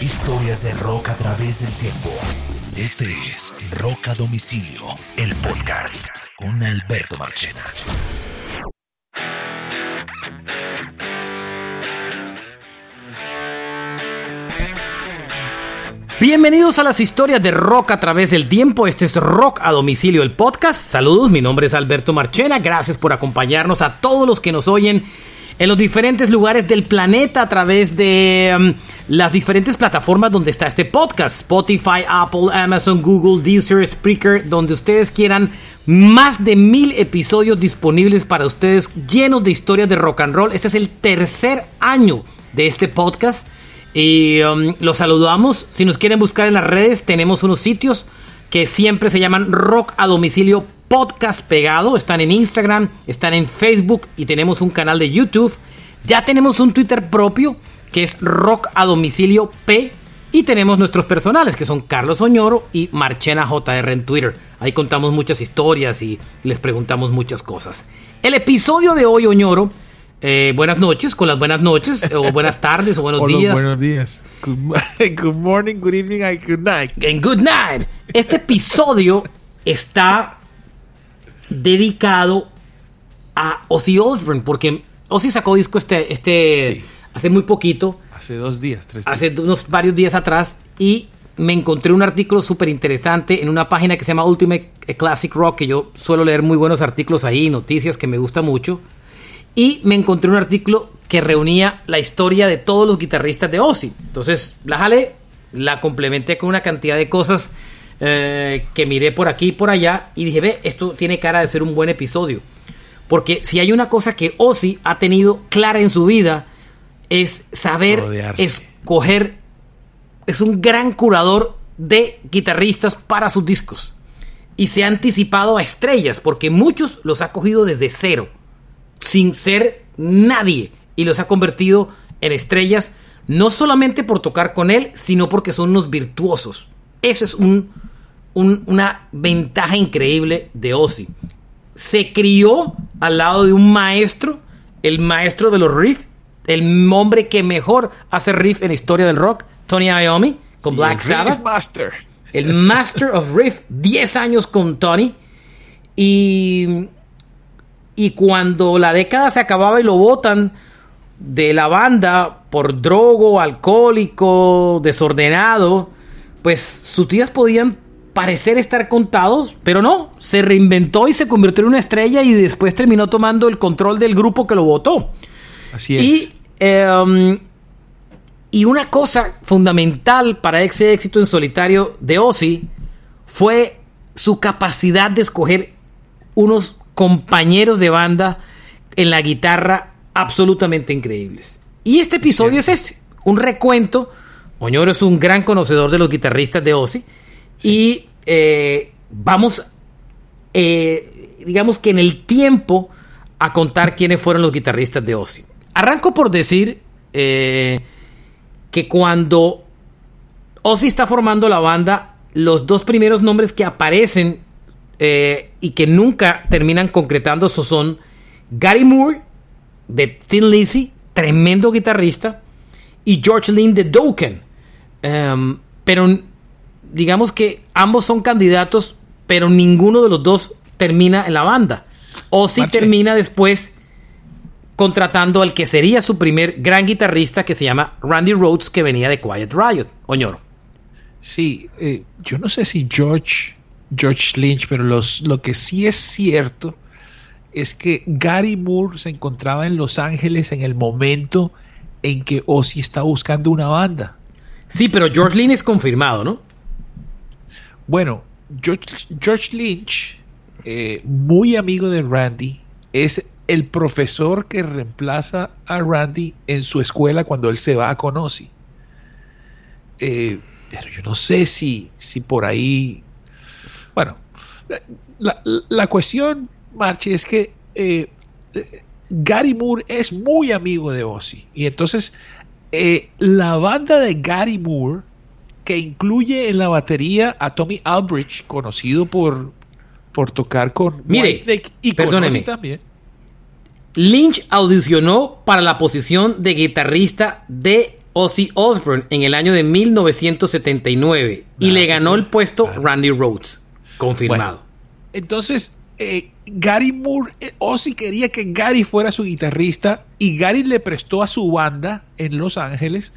Historias de rock a través del tiempo. Este es Rock a Domicilio, el podcast con Alberto Marchena. Bienvenidos a las historias de rock a través del tiempo. Este es Rock a domicilio, el podcast. Saludos, mi nombre es Alberto Marchena. Gracias por acompañarnos a todos los que nos oyen en los diferentes lugares del planeta a través de um, las diferentes plataformas donde está este podcast. Spotify, Apple, Amazon, Google, Deezer, Spreaker, donde ustedes quieran. Más de mil episodios disponibles para ustedes llenos de historias de rock and roll. Este es el tercer año de este podcast. Y um, los saludamos. Si nos quieren buscar en las redes, tenemos unos sitios que siempre se llaman Rock a Domicilio Podcast Pegado. Están en Instagram, están en Facebook y tenemos un canal de YouTube. Ya tenemos un Twitter propio que es Rock a Domicilio P. Y tenemos nuestros personales, que son Carlos Oñoro y Marchena JR en Twitter. Ahí contamos muchas historias y les preguntamos muchas cosas. El episodio de hoy, Oñoro, eh, buenas noches, con las buenas noches, o buenas tardes, o buenos días. Buenos días. Good, good morning, good evening, and good night. En Good Night. Este episodio está dedicado a Ozzy Osbourne, porque Ozzy sacó disco este, este Sí. hace muy poquito, Hace dos días, tres días. hace unos varios días atrás, y me encontré un artículo súper interesante en una página que se llama Ultimate Classic Rock, que yo suelo leer muy buenos artículos ahí, noticias que me gusta mucho. Y me encontré un artículo que reunía la historia de todos los guitarristas de Ozzy. Entonces, la jalé, la complementé con una cantidad de cosas eh, que miré por aquí y por allá y dije, ve, esto tiene cara de ser un buen episodio. Porque si hay una cosa que Ozzy ha tenido clara en su vida, es saber Rodearse. escoger, es un gran curador de guitarristas para sus discos. Y se ha anticipado a estrellas, porque muchos los ha cogido desde cero sin ser nadie y los ha convertido en estrellas no solamente por tocar con él, sino porque son unos virtuosos. Eso es un, un- una ventaja increíble de Ozzy. Se crió al lado de un maestro, el maestro de los riffs, el hombre que mejor hace riff en la historia del rock, Tony Iommi, con Sí, Black el Sabbath Master. el Master of Riff, 10 años con Tony. Y, y cuando la década se acababa y lo votan de la banda por drogo, alcohólico, desordenado, pues sus días podían parecer estar contados, pero no, se reinventó y se convirtió en una estrella y después terminó tomando el control del grupo que lo votó. Así es. Y, eh, y una cosa fundamental para ese éxito en solitario de Ozzy fue su capacidad de escoger unos compañeros de banda en la guitarra absolutamente increíbles. Y este episodio es ese, un recuento. Oñoro es un gran conocedor de los guitarristas de Ozzy. Y eh, vamos, eh, digamos que en el tiempo, a contar quiénes fueron los guitarristas de Ozzy. Arranco por decir eh, que cuando Ozzy está formando la banda, los dos primeros nombres que aparecen eh, y que nunca terminan concretando eso son Gary Moore de Thin Lizzy, tremendo guitarrista, y George Lynn de Dokken. Em, pero digamos que ambos son candidatos, pero ninguno de los dos termina en la banda. Ozzy Marche. termina después contratando al que sería su primer gran guitarrista que se llama Randy Rhodes, que venía de Quiet Riot, Oñoro. Sí, eh, yo no sé si George, George Lynch, pero los, lo que sí es cierto es que Gary Moore se encontraba en Los Ángeles en el momento en que Ozzy está buscando una banda. Sí, pero George Lynch es confirmado, ¿no? Bueno, George, Lynch, eh, muy amigo de Randy, es el profesor que reemplaza a Randy en su escuela cuando él se va con Ozzy. Eh, pero yo no sé si, si por ahí... Bueno, la, la- cuestión, Marche, es que eh, Gary Moore es muy amigo de Ozzy. Y entonces eh, la banda de Gary Moore, que incluye en la batería a Tommy Albridge, conocido por, por tocar con Mire, y perdóneme. También. Lynch audicionó para la posición de guitarrista de Ozzy Osbourne en el año de 1979 y le ganó sí, el puesto claro. Randy Rhodes. Confirmado. Entonces, eh, Gary Moore, eh, Ozzy quería que Gary fuera su guitarrista y Gary le prestó a su banda en Los Ángeles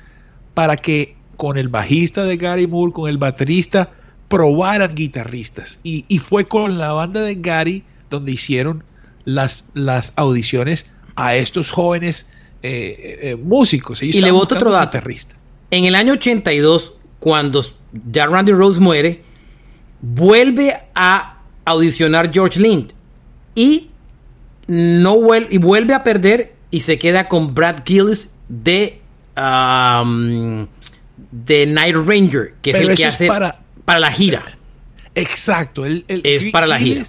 para que con el bajista de Gary Moore, con el baterista, probaran guitarristas. Y, y fue con la banda de Gary donde hicieron las, las audiciones a estos jóvenes eh, eh, músicos. Ellos Y le boto otro dato. guitarrista. En el año 82, cuando ya Randy Rhodes muere, vuelve a audicionar George Lynch y no vuel- y vuelve a perder y se queda con Brad Gillis de um, de Night Ranger, que es el que hace para- para la gira. Exacto. el- el- Es para la gira.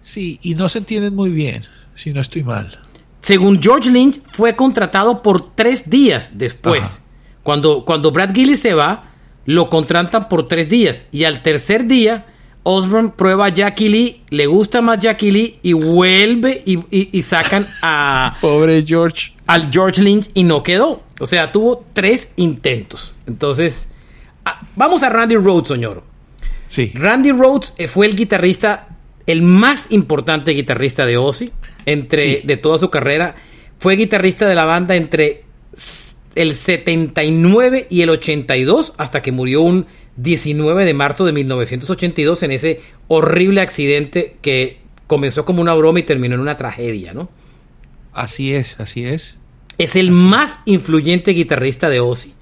Sí, y no se entienden muy bien, si no estoy mal. Según George Lynch, fue contratado por tres días después. Ajá. Cuando, cuando Brad Gillis se va, lo contratan por tres días. Y al tercer día, Osborne prueba a Jackie Lee, le gusta más Jackie Lee y vuelve y, y- y sacan a, Pobre George. al George Lynch y no quedó. O sea, tuvo tres intentos. Entonces, ah, vamos a Randy Rhodes, señor. Sí. Randy Rhodes eh, fue el guitarrista, el más importante guitarrista de Ozzy entre Sí. de toda su carrera. Fue guitarrista de la banda entre el 79 y el 82 hasta que murió un 19 de marzo de 1982 en ese horrible accidente que comenzó como una broma y terminó en una tragedia, ¿no? Así es, así es. Es el más influyente guitarrista de Ozzy.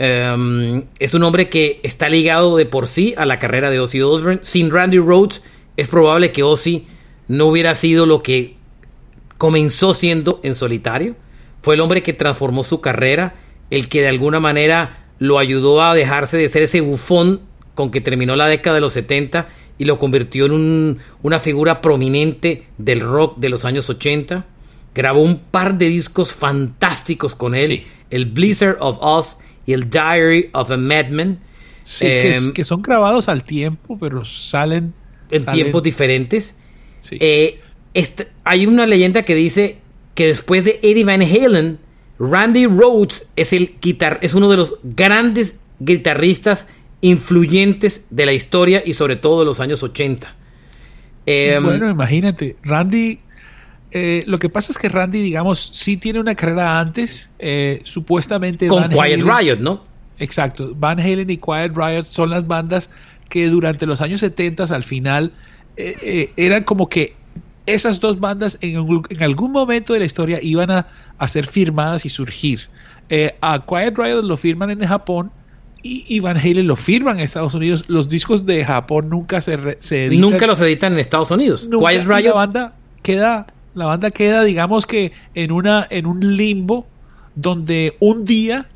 Um, es un hombre que está ligado de por sí a la carrera de Ozzy Osbourne. Sin Randy Rhodes, es probable que Ozzy no hubiera sido lo que comenzó siendo en solitario. Fue el hombre que transformó su carrera, el que de alguna manera lo ayudó a dejarse de ser ese bufón con que terminó la década de los 70 y lo convirtió en un- una figura prominente del rock de los años 80. Grabó un par de discos fantásticos con él, Sí. el Blizzard of Oz y el Diary of a Madman, Sí, que, Em, que son grabados al tiempo, pero salen en salen- tiempos diferentes. Sí. Eh, este- hay una leyenda que dice que después de Eddie Van Halen, Randy Rhodes es, el guitar es uno de los grandes guitarristas influyentes de la historia y sobre todo de los años 80. Em, bueno, imagínate, Randy. eh, lo que pasa es que Randy, digamos, sí tiene una carrera antes. eh, supuestamente. con Van Quiet Halen- Riot, ¿no? Exacto. Van Halen y Quiet Riot son las bandas que durante los años 70 al final eh, eran como que esas dos bandas en, algún- en algún momento de la historia iban a, a ser firmadas y surgir. Eh, a Quiet Riot lo firman en Japón y, Van Halen lo firman en Estados Unidos. Los discos de Japón nunca se, re- se editan. Nunca los editan en Estados Unidos. Nunca, Quiet y la Riot banda queda la banda queda digamos que en una en un limbo donde un día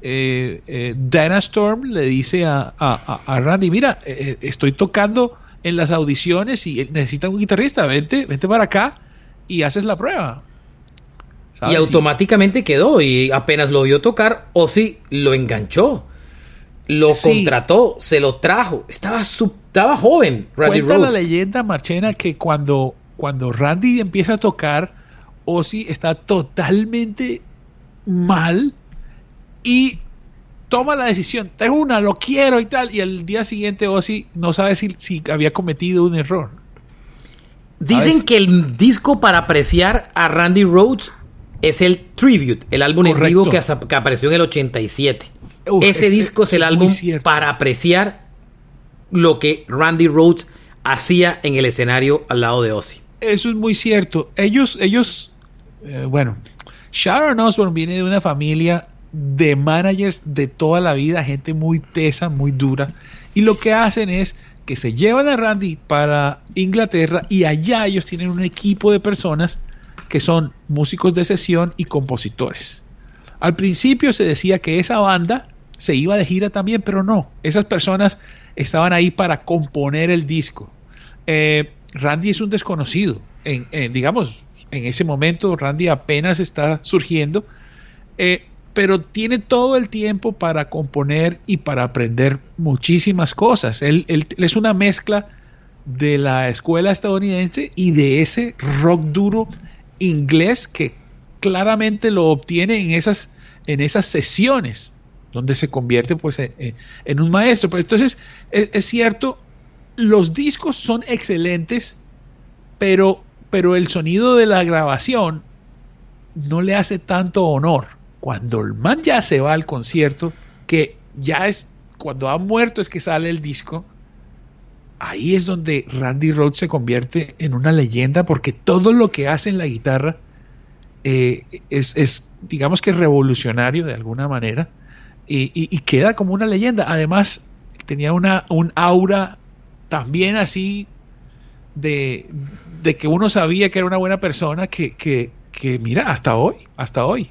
eh, eh, Dana Storm le dice a, a- a- a Randy mira eh, eh, estoy tocando en las audiciones y necesitan un guitarrista vente vente para acá y haces la prueba y automáticamente quedó y apenas lo vio tocar, Ozzy lo enganchó. Lo Sí. contrató, se lo trajo. Estaba, su- estaba joven, Randy Cuenta la leyenda, Marchena, que cuando, cuando Randy empieza a tocar, Ozzy está totalmente mal y toma la decisión, tengo una, lo quiero y tal, y al día siguiente Ozzy no sabe si, si había cometido un error. Dicen que el disco para apreciar a Randy Rhodes es el Tribute, el álbum en vivo que, apareció en el 87. Uf, ese, ese- disco es el es álbum cierto. para apreciar lo que Randy Rhoads hacía en el escenario al lado de Ozzy. Eso es muy cierto. Ellos, ellos, eh, bueno, Sharon Osbourne viene de una familia de managers de toda la vida, gente muy tesa, muy dura, y lo que hacen es que se llevan a Randy para Inglaterra y allá ellos tienen un equipo de personas que son músicos de sesión y compositores. Al principio se decía que esa banda se iba de gira también, pero no. Esas personas estaban ahí para componer el disco. Eh, Randy es un desconocido. En, digamos, en ese momento Randy apenas está surgiendo, eh, pero tiene todo el tiempo para componer y para aprender muchísimas cosas. Él, él- es una mezcla de la escuela estadounidense y de ese rock duro inglés que claramente lo obtiene en esas, en esas sesiones donde se convierte pues en un maestro. Pero entonces es, es cierto, los discos son excelentes, pero, pero el sonido de la grabación no le hace tanto honor. Cuando el man ya se va al concierto, que ya es cuando ha muerto es que sale el disco, ahí es donde Randy Rhoads se convierte en una leyenda porque todo lo que hace en la guitarra eh, es, es, digamos que revolucionario de alguna manera y queda como una leyenda. Además, tenía una, un aura también así de, de que uno sabía que era una buena persona que, que, que mira, hasta hoy, hasta hoy.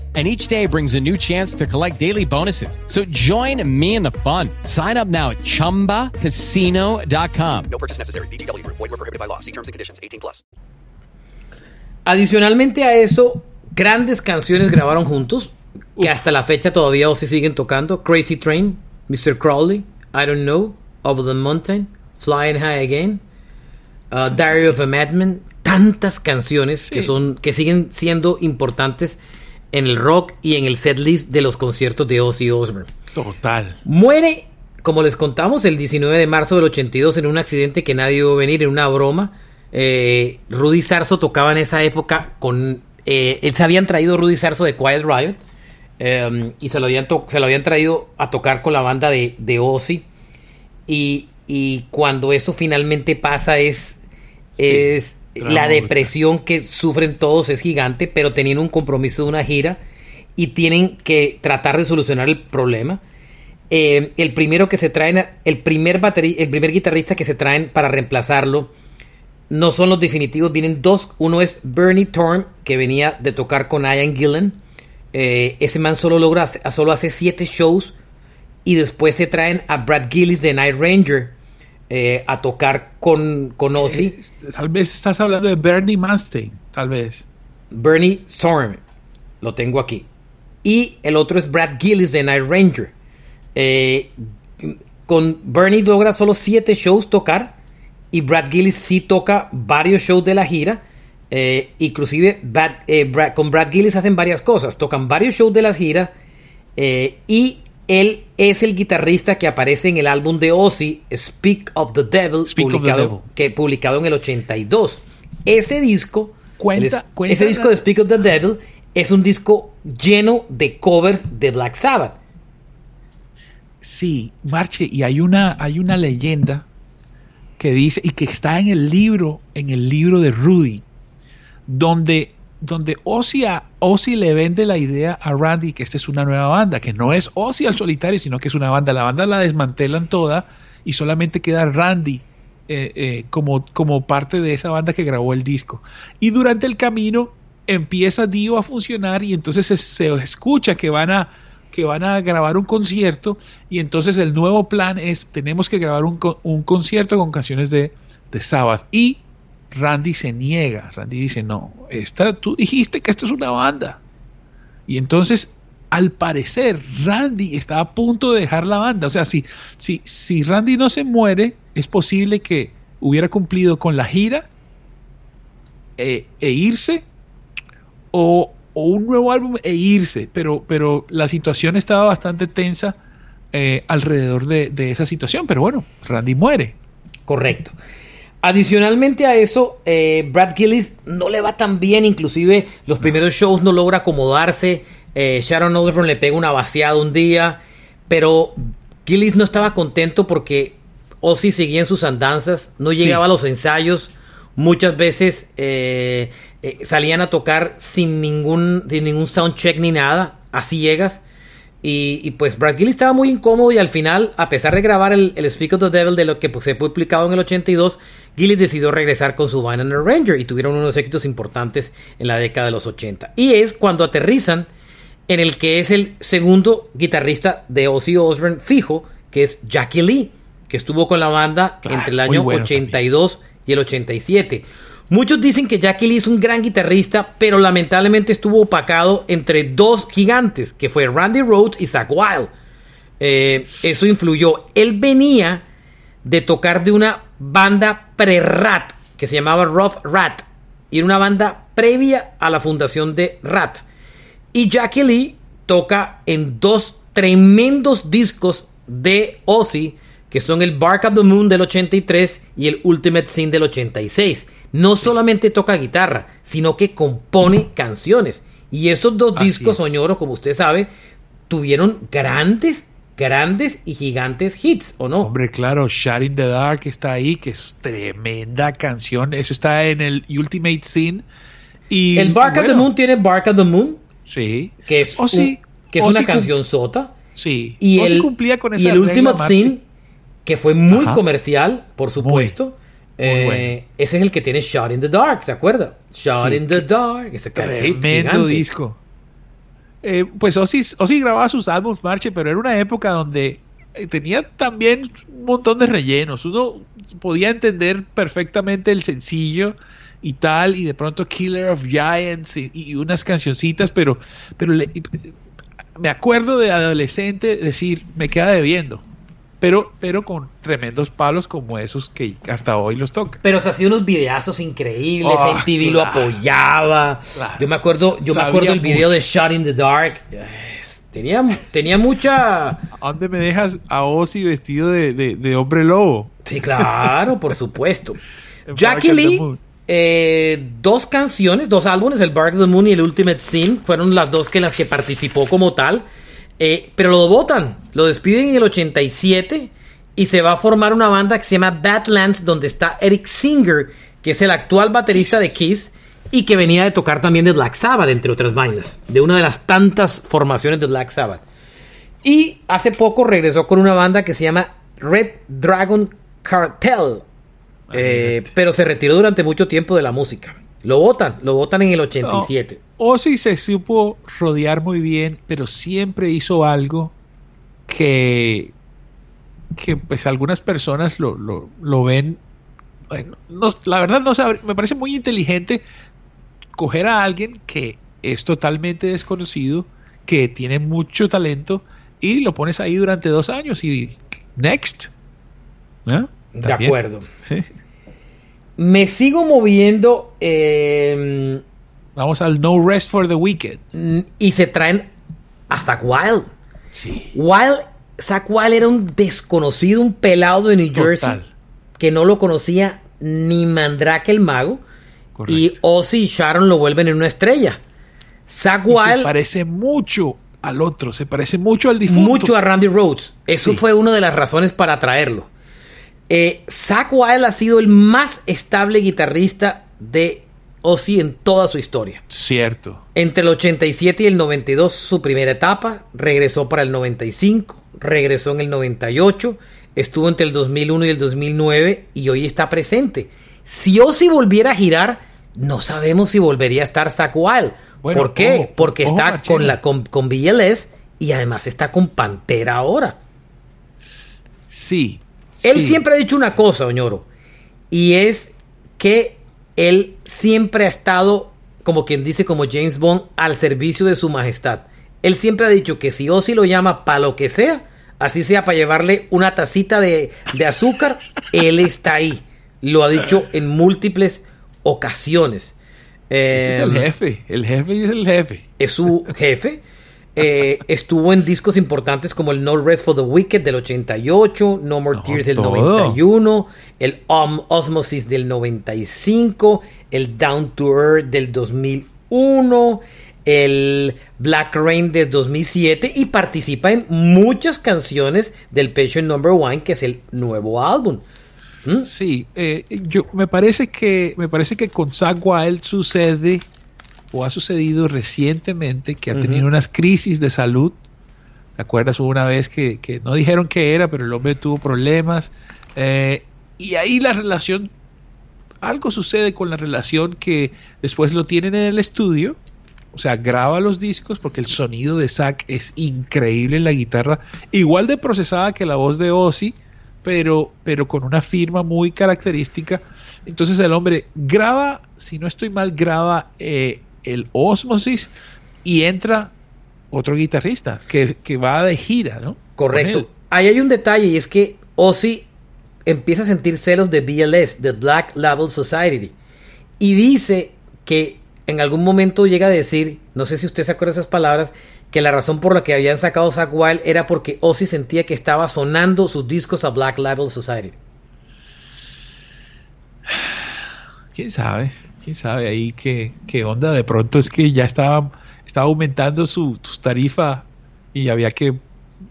And each day brings a new chance to collect daily bonuses. So join me in the fun. Sign up now at chumbacasino.com. No purchase necessary. VGW Group. Void were prohibited by law. See terms and conditions. 18 plus. Adicionalmente a eso, grandes canciones grabaron juntos, que hasta la fecha todavía o se siguen tocando. Crazy Train, Mr. Crowley, I Don't Know, Over the Mountain, Flying High Again, uh, Diary of a Madman, tantas canciones que son que siguen siendo importantes en el rock y en el setlist de los conciertos de Ozzy Osbourne. Total. Muere, como les contamos, el 19 de marzo del 82 en un accidente que nadie vio venir, en una broma. Eh, Rudy Sarso tocaba en esa época con... eh, se habían traído Rudy Sarso de Quiet Riot eh, y se lo, habían to- se lo habían traído a tocar con la banda de, de Ozzy. Y, y cuando eso finalmente pasa es... es la brutal. depresión que sufren todos es gigante, pero tenían un compromiso de una gira y tienen que tratar de solucionar el problema. Eh, el primero que se traen, el primer bateri- el primer guitarrista que se traen para reemplazarlo, no son los definitivos, vienen dos. Uno es Bernie Torm, que venía de tocar con Ian Gillan. Eh, ese man solo logra, solo hace siete shows. Y después se traen a Brad Gillis de Night Ranger eh, a tocar con, con Ozzy. Eh, Tal vez estás hablando de Bernie Manstein, tal vez. Bernie Storm, lo tengo aquí. Y el otro es Brad Gillis de Night Ranger. Eh, con Bernie logra solo siete shows tocar. Y Brad Gillis sí toca varios shows de la gira. Eh, inclusive eh, Brad- con Brad Gillis hacen varias cosas. Tocan varios shows de la gira. eh, y Él es el guitarrista que aparece en el álbum de Ozzy, Speak of the Devil, Speak of the publicado, Devil. Que, publicado en el 82. Ese disco, Cuenta- el- cuenta ese disco de Speak of the Devil es un disco lleno de covers de Black Sabbath. Sí, Marche, y hay una, hay una leyenda que dice, y que está en el libro, en el libro de Rudy, donde, donde Ozzy, le vende la idea a Randy que esta es una nueva banda, que no es Ozzy al solitario, sino que es una banda. La banda la desmantelan toda y solamente queda Randy eh, eh, como, como parte de esa banda que grabó el disco. Y durante el camino empieza Dio a funcionar y entonces se, se escucha que van a que van a grabar un concierto y entonces el nuevo plan es tenemos que grabar un, un concierto con canciones de, de Sabbath y Randy se niega, Randy dice no, esta, tú dijiste que esto es una banda y entonces al parecer Randy está a punto de dejar la banda, o sea si, si, si Randy no se muere es posible que hubiera cumplido con la gira eh, e irse o, un nuevo álbum e irse, pero, pero la situación estaba bastante tensa eh, alrededor de, de esa situación, pero bueno, Randy muere. Correcto. Adicionalmente a eso, eh, Brad Gillis no le va tan bien, inclusive los primeros shows no logra acomodarse. eh, Sharon Osbourne le pega una vaciada un día, pero Gillis no estaba contento porque Ozzy seguía en sus andanzas, no llegaba a los ensayos, muchas veces eh, eh, salían a tocar sin ningún, sin ningún soundcheck ni nada, así llegas. Y, y, pues Brad Gillis estaba muy incómodo y al final, a pesar de grabar el, el Speak of the Devil de lo que pues, se fue publicado en el 82, Gillis decidió regresar con su Vine and Ranger y tuvieron unos éxitos importantes en la década de los 80. Y es cuando aterrizan en el que es el segundo guitarrista de Ozzy Osbourne fijo, que es Jackie Lee, que estuvo con la banda Claro, entre el año bueno 82 y el 87. Muchos dicen que Jackie Lee es un gran guitarrista, pero lamentablemente estuvo opacado entre dos gigantes, que fue Randy Rhoads y Zach Wild. Eh, eso influyó. Él venía de tocar de una banda pre-Rat, que se llamaba Rough Rat, y era una banda previa a la fundación de Rat. Y Jackie Lee toca en dos tremendos discos de Ozzy, que son el Bark of the Moon del 83 y el Ultimate Sin del 86. No solamente toca guitarra, sino que compone canciones. Y estos dos Así discos, es. Soñoro, como usted sabe, tuvieron grandes, grandes y gigantes hits, ¿o no? Hombre, claro, Shot in the Dark está ahí, que es tremenda canción. Eso está en el Ultimate Sin. Y, el Bark of the Moon tiene Bark of the Moon, Sí. que es, Ozzy- un- que es una canción sota. Sí. Y el, cumplía con y esa el regla, Ultimate. Sin, que fue muy Ajá. comercial, por supuesto. Eh, bueno. Ese es el que tiene Shot in the Dark, ¿se acuerda? Shot Sí, in the Dark. Ese Tremendo disco. Eh, pues Ozzy, Ozzy grababa sus álbumes, Marche, pero era una época donde eh, tenía también un montón de rellenos. Uno podía entender perfectamente el sencillo y tal, y de pronto Killer of Giants y, y unas cancioncitas, pero, pero le- me acuerdo de adolescente decir, me queda debiendo. Pero, pero con tremendos palos como esos que hasta hoy los toca. Pero se hacía unos videazos increíbles, Oh, MTV lo claro. apoyaba. Claro. Yo me acuerdo, yo me acuerdo el video mucho. de Shot in the Dark. Tenía, tenía mucha. ¿A dónde me dejas a Ozzy vestido de, de- de hombre lobo? Sí, claro, por supuesto. En Jackie Lee, eh, dos canciones, dos álbumes, el Bark of the Moon y el Ultimate Sin, fueron las dos que en las que participó como tal. Eh, pero lo votan, lo despiden en el 87 y se va a formar una banda que se llama Badlands, donde está Eric Singer, que es el actual baterista de Kiss y que venía de tocar también de Black Sabbath, entre otras vainas, de una de las tantas formaciones de Black Sabbath. Y hace poco regresó con una banda que se llama Red Dragon Cartel. Eh, pero se retiró durante mucho tiempo de la música. Lo votan, lo votan en el 87. Ozzy se supo rodear muy bien, pero siempre hizo algo que, que pues algunas personas lo, lo, lo ven. Bueno, no, la verdad no sabe, me parece muy inteligente coger a alguien que es totalmente desconocido, que tiene mucho talento y lo pones ahí durante dos años y next. De acuerdo. Sí. Me sigo moviendo eh, Vamos al No Rest for the Wicked. y se traen a Zach Wild. Sí. Wild, Zach Wild era un desconocido, un pelado de New Jersey Total. que no lo conocía ni Mandrake el mago. Y Ozzy y Sharon lo vuelven en una estrella. Zach Y se Wild parece mucho al otro, se parece mucho al difunto. mucho a Randy Rhodes. Eso Sí. fue una de las razones para traerlo. Eh, Zach Wild ha sido el más estable guitarrista de Ozzy en toda su historia. Cierto. Entre el 87 y el 92, su primera etapa, regresó para el 95, regresó en el 98, estuvo entre el 2001 y el 2009 y hoy está presente. Si Ozzy volviera a girar, no sabemos si volvería a estar Zach Wild. Bueno, ¿Por qué? ojo, Porque ojo, está Marchena. con, la, con, con BLS y además está con Pantera ahora. Sí. Él sí. siempre ha dicho una cosa, Oñoro, y es que él siempre ha estado, como quien dice, como James Bond, al servicio de su majestad. Él siempre ha dicho que si Ozzy lo llama para lo que sea, así sea para llevarle una tacita de, de azúcar, él está ahí. Lo ha dicho en múltiples ocasiones. Ese es el Eh, jefe. El jefe es el jefe. es su jefe. Eh, estuvo en discos importantes como el No Rest for the Wicked del 88, No More No, Tears del todo. 91, el Om- Osmosis del 95, el Down to Earth del 2001, el Black Rain del 2007 y participa en muchas canciones del Patient Number One, que es el nuevo álbum. ¿Mm? Sí, eh, yo me parece que me parece que con Zach Wild sucede o ha sucedido recientemente que ha tenido unas crisis de salud. ¿Te acuerdas? Hubo una vez que, que no dijeron qué era, pero el hombre tuvo problemas. eh, y ahí la relación, algo sucede con la relación que después lo tienen en el estudio. O sea, graba los discos porque el sonido de Zach es increíble en la guitarra, igual de procesada que la voz de Ozzy, pero, pero con una firma muy característica. Entonces el hombre graba, si no estoy mal, graba eh, el Osmosis y entra otro guitarrista que, que va de gira, ¿no? Correcto. Ahí hay un detalle y es que Ozzy empieza a sentir celos de BLS, de Black Label Society. Y dice que en algún momento llega a decir, no sé si usted se acuerda de esas palabras, que la razón por la que habían sacado Zack Wild era porque Ozzy sentía que estaba sonando sus discos a Black Label Society. ¿Quién sabe? ¿Quién sabe ahí qué, qué onda? De pronto es que ya estaba, estaba aumentando su, su tarifa y había que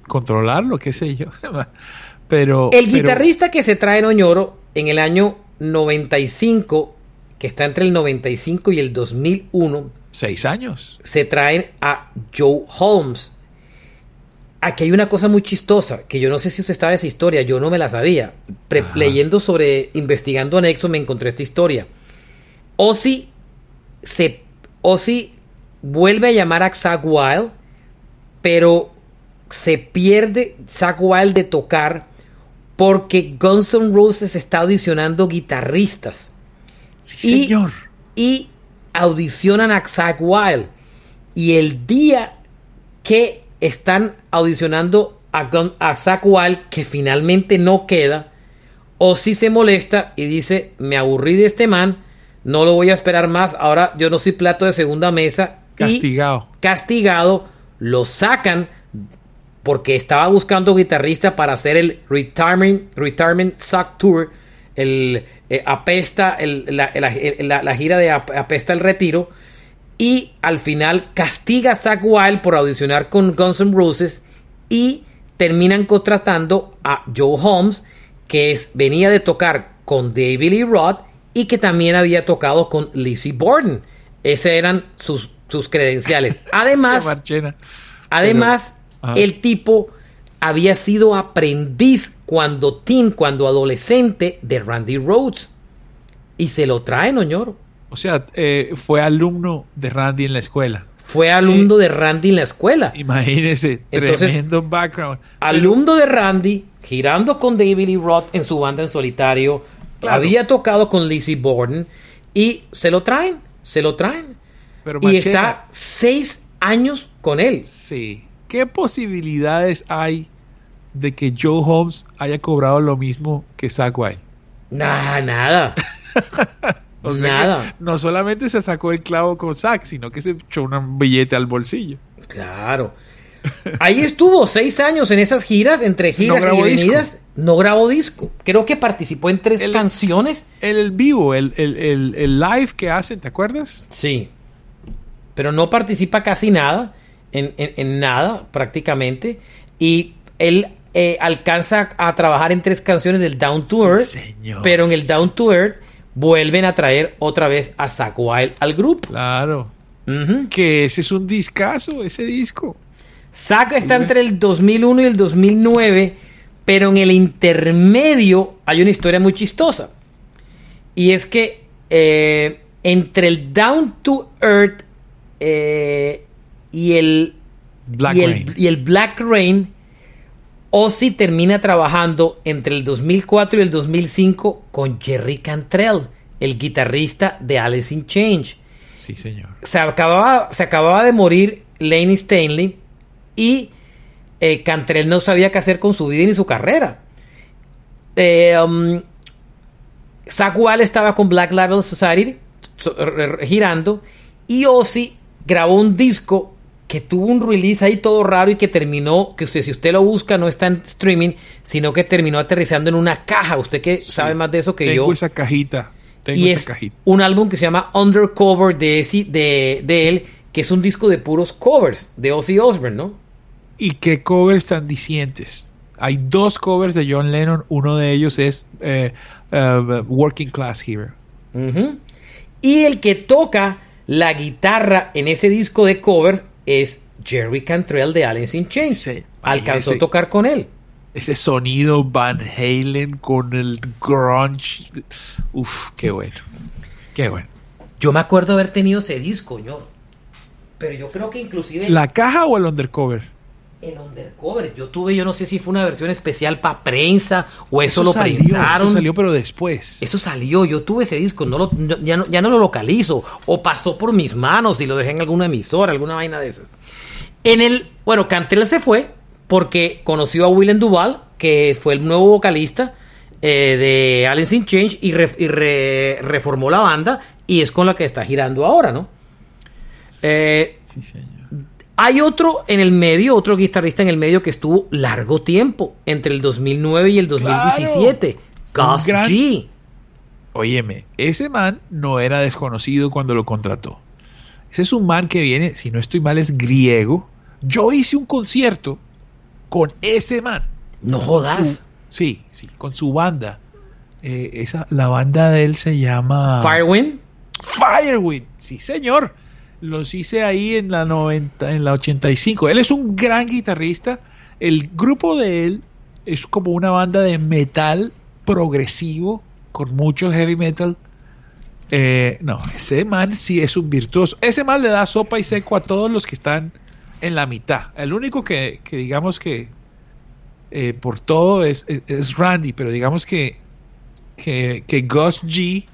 controlarlo, qué sé yo. Pero El pero- guitarrista que se trae en Oñoro en el año 95, que está entre el 95 y el 2001, seis años. se traen a Joe Holmes. Aquí hay una cosa muy chistosa, que yo no sé si usted sabe esa historia, yo no me la sabía. Pre- leyendo sobre, investigando anexo, me encontré esta historia. Ozzy se Ozzy vuelve a llamar a Zach Wild, pero se pierde Zach Wild de tocar porque Guns N' Roses está audicionando guitarristas Sí, Y- señor. y audicionan a Zach Wild. Y el día que están audicionando a, Gun- a Zach Wild, que finalmente no queda, Ozzy se molesta y dice, me aburrí de este man, no lo voy a esperar más, ahora yo no soy plato de segunda mesa. y Castigado. castigado, lo sacan porque estaba buscando guitarrista para hacer el Retirement, retirement Suck Tour, el eh, Apesta, el- la, la- la- la gira de Ap- Apesta el Retiro, y al final castiga a Zack Wild por audicionar con Guns N' Roses y terminan contratando a Joe Holmes, que es, venía de tocar con David Lee Roth y que también había tocado con Lizzie Borden. Esas eran sus, sus credenciales. Además. Además, el tipo había sido aprendiz cuando teen, cuando adolescente de Randy Rhodes. Y se lo traen, Oñoro. O sea, eh, fue alumno de Randy en la escuela. Fue alumno de Randy en la escuela. Imagínese, Entonces, tremendo background. Alumno de Randy, girando con David Lee Roth en su banda en solitario. Claro. Había tocado con Lizzie Borden. Y se lo traen, se lo traen. Pero y está seis años con él. Sí. ¿Qué posibilidades hay de que Joe Holmes haya cobrado lo mismo que Zach Wild? Nah, nada. O sea Nada. no solamente se sacó el clavo con Zach, sino que se echó un billete al bolsillo. Claro. Ahí estuvo seis años en esas giras, entre giras grabó y disco. venidas. No grabó disco. Creo que participó en tres El- canciones. El vivo, el, el, el, el live que hacen, ¿te acuerdas? Sí. Pero no participa casi nada, en, en- en nada prácticamente. Y él eh, alcanza a trabajar en tres canciones del Down to Earth. señor. Pero en el Down to Earth vuelven a traer otra vez a Zach Wild al grupo. Claro. Que ese es un discazo, ese disco. Zack está entre el 2001 y el 2009, pero en el intermedio hay una historia muy chistosa. Y es que eh, entre el Down to Earth eh, y, el, Black y, el, Rain. y el Black Rain, Ozzy termina trabajando entre el 2004 y el 2005 con Jerry Cantrell, el guitarrista de Alice in Change Sí, señor. se acababa, se acababa de morir Laney Stanley y eh, Cantrell no sabía qué hacer con su vida ni su carrera. Eh, um, Zach Wild estaba con Black Label Society so- girando y Ozzy grabó un disco que tuvo un release ahí todo raro y que terminó, que usted si usted lo busca no está en streaming, sino que terminó aterrizando en una caja. Usted que sabe más de eso que Tengo yo esa cajita. Tengo y esa es cajita. un álbum que se llama Undercover de, de él, que es un disco de puros covers de Ozzy Osbourne, ¿no? ¿Y qué covers tan dicientes? Hay dos covers de John Lennon. Uno de ellos es eh, eh, Working Class Hero. Y el que toca la guitarra en ese disco de covers es Jerry Cantrell de Alice in Chains. Sí, Alcanzó a tocar con él. Ese sonido Van Halen con el grunge. Uf, qué bueno. Qué bueno. Yo me acuerdo haber tenido ese disco, yo. Pero yo creo que inclusive ¿La caja o el undercover? El undercover, yo tuve, yo no sé si fue una versión especial para prensa o eso, lo salió, prensaron. Eso salió, pero después. Eso salió, yo tuve ese disco, no lo, no- ya, no, ya no lo localizo. O pasó por mis manos y lo dejé en alguna emisora, alguna vaina de esas. En el, bueno, Cantrell se fue porque conoció a Willem Duval, que fue el nuevo vocalista eh, de Alice in Change y, re- y re- reformó la banda y es con la que está girando ahora, ¿no? Eh, Sí, señor. Hay otro en el medio, otro guitarrista en el medio que estuvo largo tiempo, entre el 2009 y el 2017. Claro. Gus gran- G. Óyeme, ese man no era desconocido cuando lo contrató. Ese es un man que viene, si no estoy mal, es griego. Yo hice un concierto con ese man. No jodas. su- sí, sí, con su banda. Eh, esa, la banda de él se llama Firewind. Firewind. Sí, señor. Los hice ahí en la 90, en la 85. Él es un gran guitarrista. El grupo de él es como una banda de metal progresivo con mucho heavy metal. Eh, no, ese man sí es un virtuoso. Ese man le da sopa y seco a todos los que están en la mitad. El único que, que digamos que eh, por todo es, es- es Randy, pero digamos que, que, que Gus G.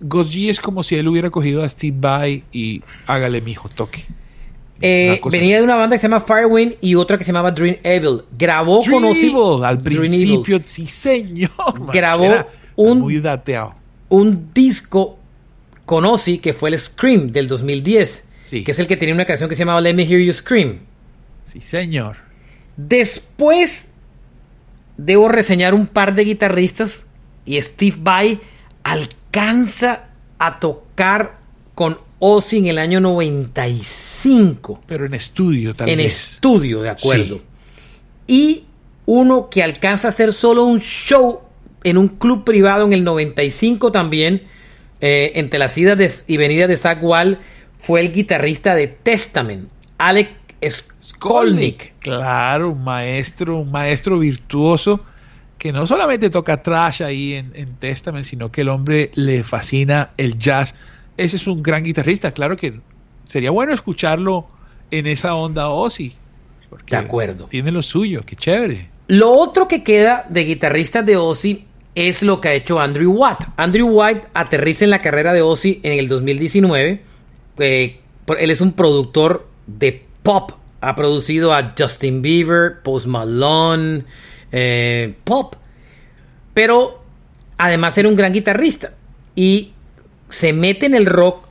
Gus G es como si él hubiera cogido a Steve Vai y hágale mijo, toque. Eh, venía así. de una banda que se llama Firewind y otra que se llamaba Dream Evil. Grabó Dream con Ozzy- Evil, al principio, sí señor. man, Grabó era un- muy dateado. un disco con Ozzy que fue el Scream del 2010. Sí. Que es el que tenía una canción que se llamaba Let Me Hear You Scream. Sí señor. Después debo reseñar un par de guitarristas y Steve Vai alcanza a tocar con Ozzy en el año 95 Pero en estudio tal en vez. estudio, de acuerdo. Sí. Y uno que alcanza a hacer solo un show en un club privado en el 95 también, eh, entre las idas de- y venidas de Zach Wall, fue el guitarrista de Testament, Alec Skolnick. Claro, un maestro, un maestro virtuoso que no solamente toca trash ahí en, en Testament, sino que el hombre le fascina el jazz. Ese es un gran guitarrista, claro que sería bueno escucharlo en esa onda Ozzy. porque De acuerdo. Tiene lo suyo, qué chévere. Lo otro que queda de guitarristas de Ozzy es lo que ha hecho Andrew Watt. Andrew Watt aterriza en la carrera de Ozzy en el 2019. Eh, él es un productor de pop. Ha producido a Justin Bieber, Post Malone, eh, pop. Pero además era un gran guitarrista. Y se mete en el rock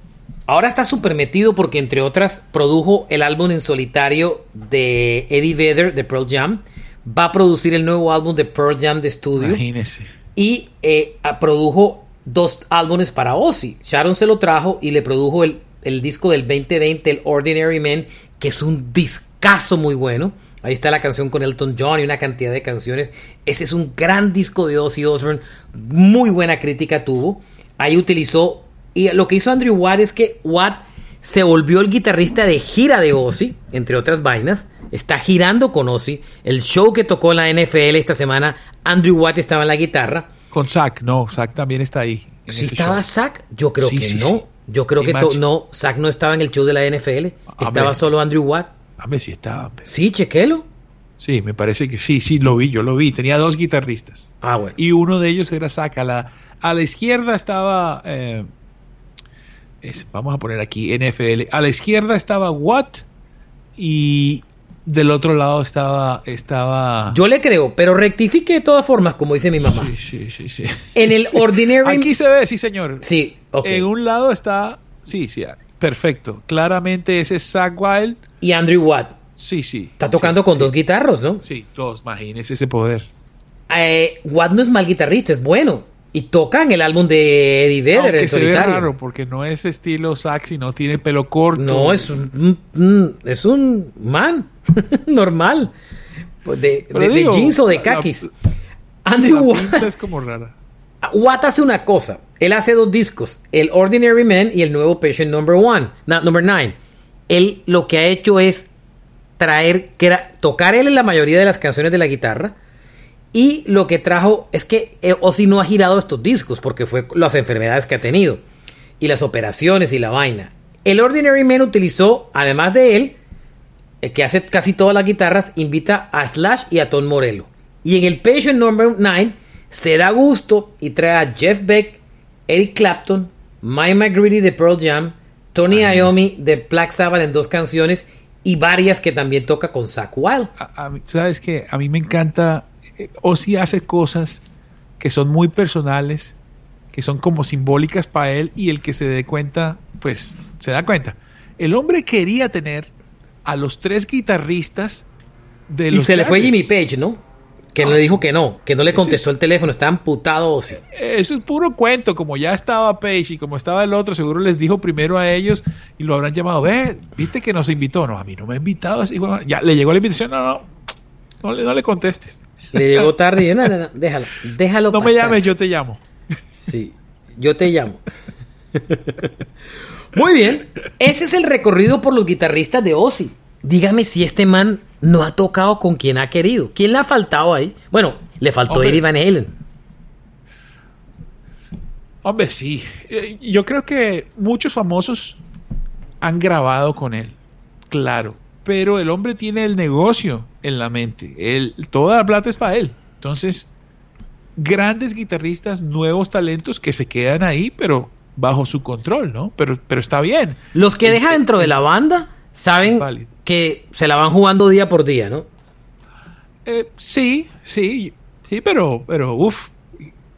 ahora está súper metido porque entre otras produjo el álbum en solitario de Eddie Vedder de Pearl Jam. Va a producir el nuevo álbum de Pearl Jam de estudio. Imagínese. Y eh, produjo dos álbumes para Ozzy. Sharon se lo trajo y le produjo el, el disco del 2020, el Ordinary Man, que es un discazo muy bueno. Ahí está la canción con Elton John y una cantidad de canciones. Ese es un gran disco de Ozzy Osbourne. Muy buena crítica tuvo. Ahí utilizó. Y lo que hizo Andrew Watt es que Watt se volvió el guitarrista de gira de Ozzy, entre otras vainas. Está girando con Ozzy. El show que tocó en la NFL esta semana, Andrew Watt estaba en la guitarra. Con Zack, no, Zack también está ahí. estaba show. Zack, yo creo Sí, que sí, no. Yo creo que no, Zack no estaba en el show de la NFL. A Estaba ver. solo Andrew Watt. A ver si estaba. Sí, chequelo. Sí, me parece que sí, sí, lo vi, yo lo vi. Tenía dos guitarristas. Ah, bueno. Y uno de ellos era Zack. A la, a la izquierda estaba. eh, es- vamos a poner aquí NFL. A la izquierda estaba Watt. Y del otro lado estaba. estaba Yo le creo, pero rectifique de todas formas, como dice mi mamá. Sí, sí, sí, sí. En el Sí. Ordinary- Aquí se ve, sí, señor. Sí, ok. En un lado está. Sí, sí, perfecto. Claramente ese es Zack Wild. Y Andrew Watt. Sí, sí. Está tocando sí, con sí. dos guitarros, ¿no? Sí, dos, imagínese ese poder. Eh, Watt no es mal guitarrista, es bueno. Y toca en el álbum de Eddie Vedder Aunque se ve raro porque no es estilo sax, no tiene pelo corto. No, es un, es un man normal. De, jeans o de la- Andrew La Watt. es como rara. Watt hace una cosa. Él hace dos discos, el Ordinary Man y el nuevo Patient Number One, na- Number Nine. Él lo que ha hecho es traer, tocar él en la mayoría de las canciones de la guitarra. Y lo que trajo es que eh, Ozzy no ha girado estos discos porque fue las enfermedades que ha tenido y las operaciones y la vaina. El Ordinary Man utilizó, además de él, eh, que hace casi todas las guitarras, invita a Slash y a Tom Morello. Y en el Patient Number 9 se da gusto y trae a Jeff Beck, Eric Clapton, Mike McGreedy de Pearl Jam, Tony Iommi de Black Sabbath en dos canciones y varias que también toca con Zach Wild. A- a mí- Sabes que a mí me encanta. eh, Ozzy hace cosas que son muy personales, que son como simbólicas para él y el que se dé cuenta, pues se da cuenta. El hombre quería tener a los tres guitarristas de Y los se le fue. Jimmy Page, ¿no? Que Ah, le dijo sí. que no, que no le contestó es- el teléfono, estaba amputado Ozzy. Eso es puro cuento, como ya estaba Page y como estaba el otro, seguro les dijo primero a ellos y lo habrán llamado, ve, viste que nos invitó, no, a mí no me ha invitado, así, bueno, ya le llegó la invitación, no, no, no le, no le contestes, Le llegó tarde y no, no, no, déjalo, déjalo no me llames, yo te llamo. Sí, yo te llamo. Muy bien, ese es el recorrido por los guitarristas de Ozzy. Dígame si este man no ha tocado con quien ha querido. ¿Quién le ha faltado ahí? Bueno, le faltó Hombre. Eddie Van Halen. Hombre, sí, Eh, yo creo que muchos famosos han grabado con él, claro, pero el hombre tiene el negocio en la mente, él, toda la plata es para él, entonces grandes guitarristas, nuevos talentos que se quedan ahí, pero bajo su control, ¿no? Pero, pero está bien. Los que deja dentro de la banda saben. Que se la van jugando día por día, ¿no? Eh, sí, sí, sí, pero, pero, uff,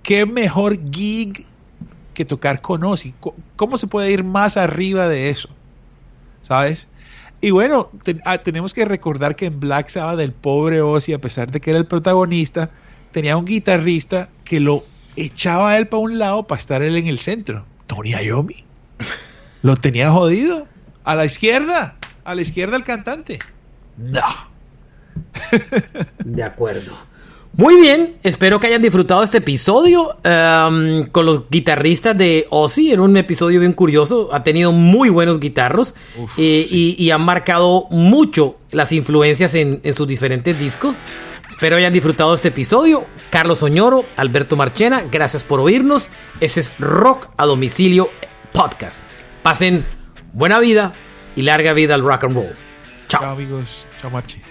qué mejor gig que tocar con Ozzy. ¿Cómo se puede ir más arriba de eso? ¿Sabes? Y bueno, ah, tenemos que recordar que en Black Sabbath el pobre Ozzy, a pesar de que era el protagonista, tenía un guitarrista que lo echaba a él para un lado para estar él en el centro. Tony Iommi. Lo tenía jodido. A la izquierda. A la izquierda el cantante. No. De acuerdo. Muy bien, espero que hayan disfrutado este episodio em, con los guitarristas de Ozzy. Era un episodio bien curioso, ha tenido muy buenos guitarros eh, y, y han marcado mucho las influencias en, en sus diferentes discos. Espero hayan disfrutado este episodio. Carlos Oñoro, Alberto Marchena, gracias por oírnos. Ese es Rock a Domicilio Podcast. Pasen buena vida y larga vida al rock and roll. Chao. Chao amigos. Chao Marchi.